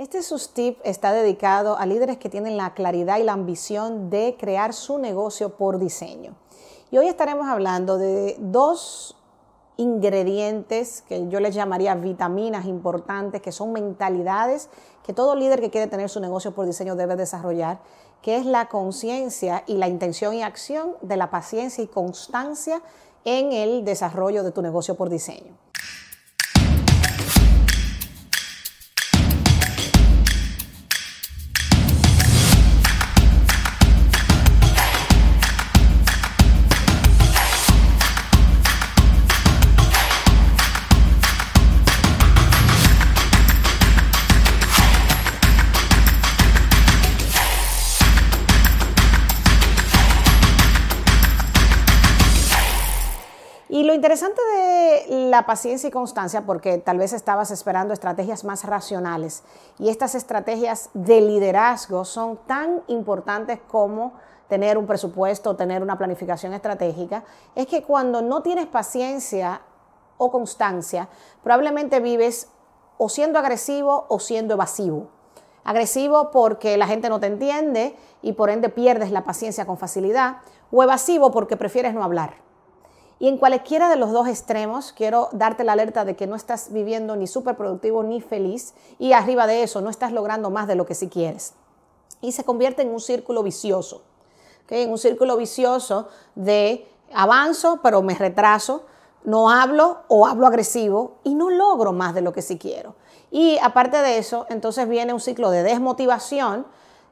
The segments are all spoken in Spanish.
Este SUSTIP está dedicado a líderes que tienen la claridad y la ambición de crear su negocio por diseño. Y hoy estaremos hablando de dos ingredientes que yo les llamaría vitaminas importantes, que son mentalidades que todo líder que quiere tener su negocio por diseño debe desarrollar, que es la conciencia y la intención y acción de la paciencia y constancia en el desarrollo de tu negocio por diseño. Y lo interesante de la paciencia y constancia, porque tal vez estabas esperando estrategias más racionales, y estas estrategias de liderazgo son tan importantes como tener un presupuesto, tener una planificación estratégica, es que cuando no tienes paciencia o constancia, probablemente vives o siendo agresivo o siendo evasivo. Agresivo porque la gente no te entiende y por ende pierdes la paciencia con facilidad, o evasivo porque prefieres no hablar. Y en cualquiera de los dos extremos, quiero darte la alerta de que no estás viviendo ni súper productivo ni feliz. Y arriba de eso, no estás logrando más de lo que sí quieres. Y se convierte en un círculo vicioso. En un círculo vicioso de avanzo, pero me retraso. No hablo o hablo agresivo y no logro más de lo que sí quiero. Y aparte de eso, entonces viene un ciclo de desmotivación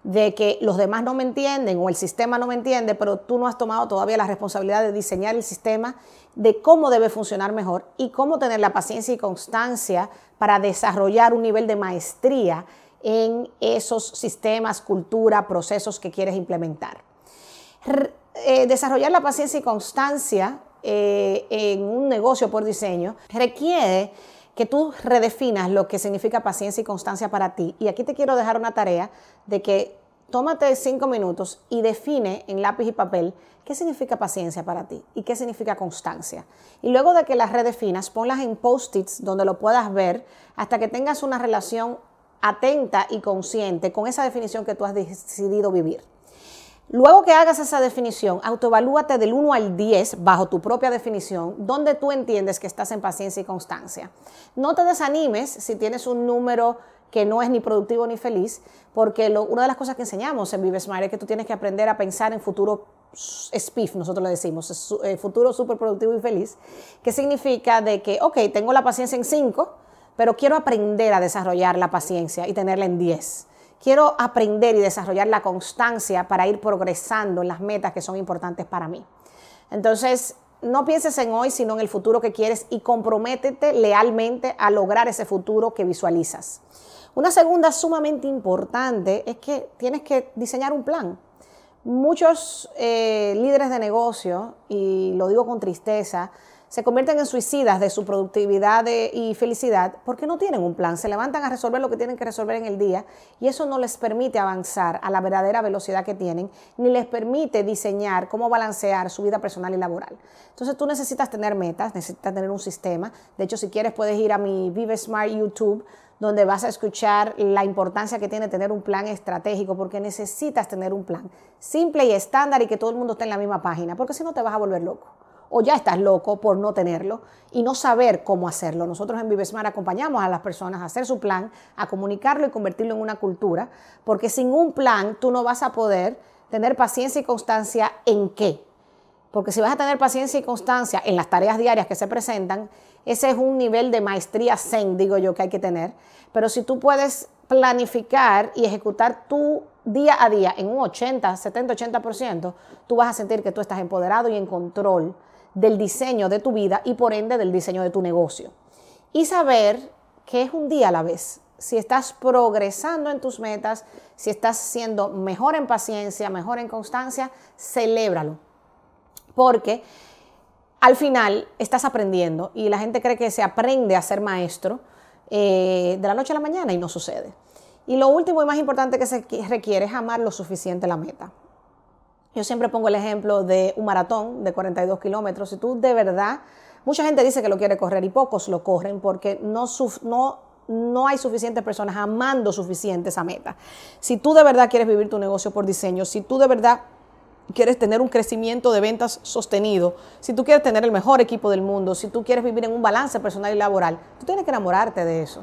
de que los demás no me entienden o el sistema no me entiende, pero tú no has tomado todavía la responsabilidad de diseñar el sistema, de cómo debe funcionar mejor y cómo tener la paciencia y constancia para desarrollar un nivel de maestría en esos sistemas, cultura, procesos que quieres implementar. Eh, desarrollar la paciencia y constancia eh, en un negocio por diseño requiere que tú redefinas lo que significa paciencia y constancia para ti. Y aquí te quiero dejar una tarea de que tómate cinco minutos y define en lápiz y papel qué significa paciencia para ti y qué significa constancia. Y luego de que las redefinas, ponlas en post-its donde lo puedas ver hasta que tengas una relación atenta y consciente con esa definición que tú has decidido vivir. Luego que hagas esa definición, autoevalúate del 1 al 10 bajo tu propia definición, donde tú entiendes que estás en paciencia y constancia. No te desanimes si tienes un número que no es ni productivo ni feliz, porque una de las cosas que enseñamos en Vive Smart es que tú tienes que aprender a pensar en futuro SPIF, nosotros le decimos, eh, futuro súper productivo y feliz, que significa de que, ok, tengo la paciencia en 5, pero quiero aprender a desarrollar la paciencia y tenerla en 10 quiero aprender y desarrollar la constancia para ir progresando en las metas que son importantes para mí. Entonces, no pienses en hoy, sino en el futuro que quieres y comprométete lealmente a lograr ese futuro que visualizas. Una segunda sumamente importante es que tienes que diseñar un plan. Muchos eh, líderes de negocio, y lo digo con tristeza, se convierten en suicidas de su productividad y felicidad porque no tienen un plan, se levantan a resolver lo que tienen que resolver en el día y eso no les permite avanzar a la verdadera velocidad que tienen, ni les permite diseñar cómo balancear su vida personal y laboral. Entonces tú necesitas tener metas, necesitas tener un sistema. De hecho, si quieres puedes ir a mi Vive Smart YouTube donde vas a escuchar la importancia que tiene tener un plan estratégico, porque necesitas tener un plan simple y estándar y que todo el mundo esté en la misma página, porque si no te vas a volver loco o ya estás loco por no tenerlo y no saber cómo hacerlo. Nosotros en Vivesmar acompañamos a las personas a hacer su plan, a comunicarlo y convertirlo en una cultura, porque sin un plan tú no vas a poder tener paciencia y constancia en qué. Porque si vas a tener paciencia y constancia en las tareas diarias que se presentan, ese es un nivel de maestría zen, digo yo, que hay que tener. Pero si tú puedes planificar y ejecutar tu día a día en un 80, 70, 80%, tú vas a sentir que tú estás empoderado y en control del diseño de tu vida y por ende del diseño de tu negocio. Y saber que es un día a la vez. Si estás progresando en tus metas, si estás siendo mejor en paciencia, mejor en constancia, celébralo. Porque al final estás aprendiendo y la gente cree que se aprende a ser maestro eh, de la noche a la mañana y no sucede. Y lo último y más importante que se requiere es amar lo suficiente la meta. Yo siempre pongo el ejemplo de un maratón de 42 kilómetros. Si tú de verdad, mucha gente dice que lo quiere correr y pocos lo corren porque no, no no hay suficientes personas amando suficiente esa meta. Si tú de verdad quieres vivir tu negocio por diseño, si tú de verdad quieres tener un crecimiento de ventas sostenido, si tú quieres tener el mejor equipo del mundo, si tú quieres vivir en un balance personal y laboral, tú tienes que enamorarte de eso.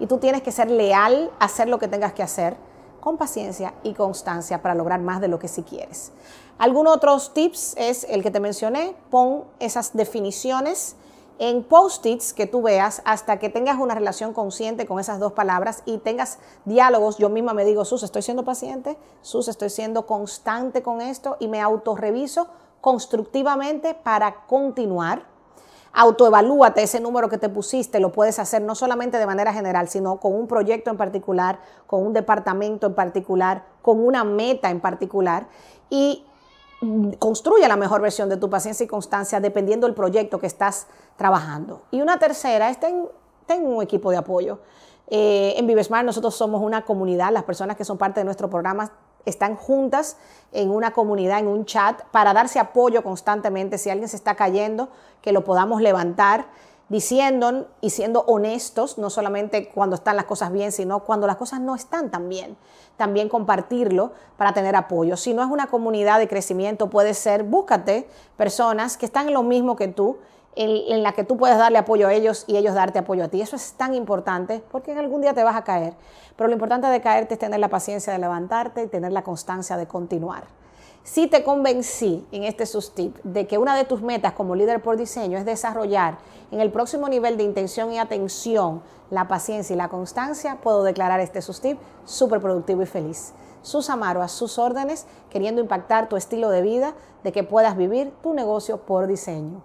Y tú tienes que ser leal, hacer lo que tengas que hacer con paciencia y constancia para lograr más de lo que sí quieres. Algunos otros tips es el que te mencioné, pon esas definiciones en post-its que tú veas hasta que tengas una relación consciente con esas dos palabras y tengas diálogos. Yo misma me digo, Sus, estoy siendo paciente, Sus, estoy siendo constante con esto y me autorreviso constructivamente para continuar. Autoevalúate ese número que te pusiste, lo puedes hacer no solamente de manera general, sino con un proyecto en particular, con un departamento en particular, con una meta en particular. Y construye la mejor versión de tu paciencia y constancia dependiendo del proyecto que estás trabajando. Y una tercera es ten, un equipo de apoyo. Eh, en Vivesmart nosotros somos una comunidad, las personas que son parte de nuestro programa están juntas en una comunidad, en un chat, para darse apoyo constantemente. Si alguien se está cayendo, que lo podamos levantar diciendo y siendo honestos, no solamente cuando están las cosas bien, sino cuando las cosas no están tan bien. También compartirlo para tener apoyo. Si no es una comunidad de crecimiento, puede ser, búscate personas que están en lo mismo que tú, en, la que tú puedes darle apoyo a ellos y ellos darte apoyo a ti. Eso es tan importante porque en algún día te vas a caer. Pero lo importante de caerte es tener la paciencia de levantarte y tener la constancia de continuar. Si te convencí en este sustip de que una de tus metas como líder por diseño es desarrollar en el próximo nivel de intención y atención la paciencia y la constancia, puedo declarar este sustip súper productivo y feliz. Sus Amaro a sus órdenes, queriendo impactar tu estilo de vida, de que puedas vivir tu negocio por diseño.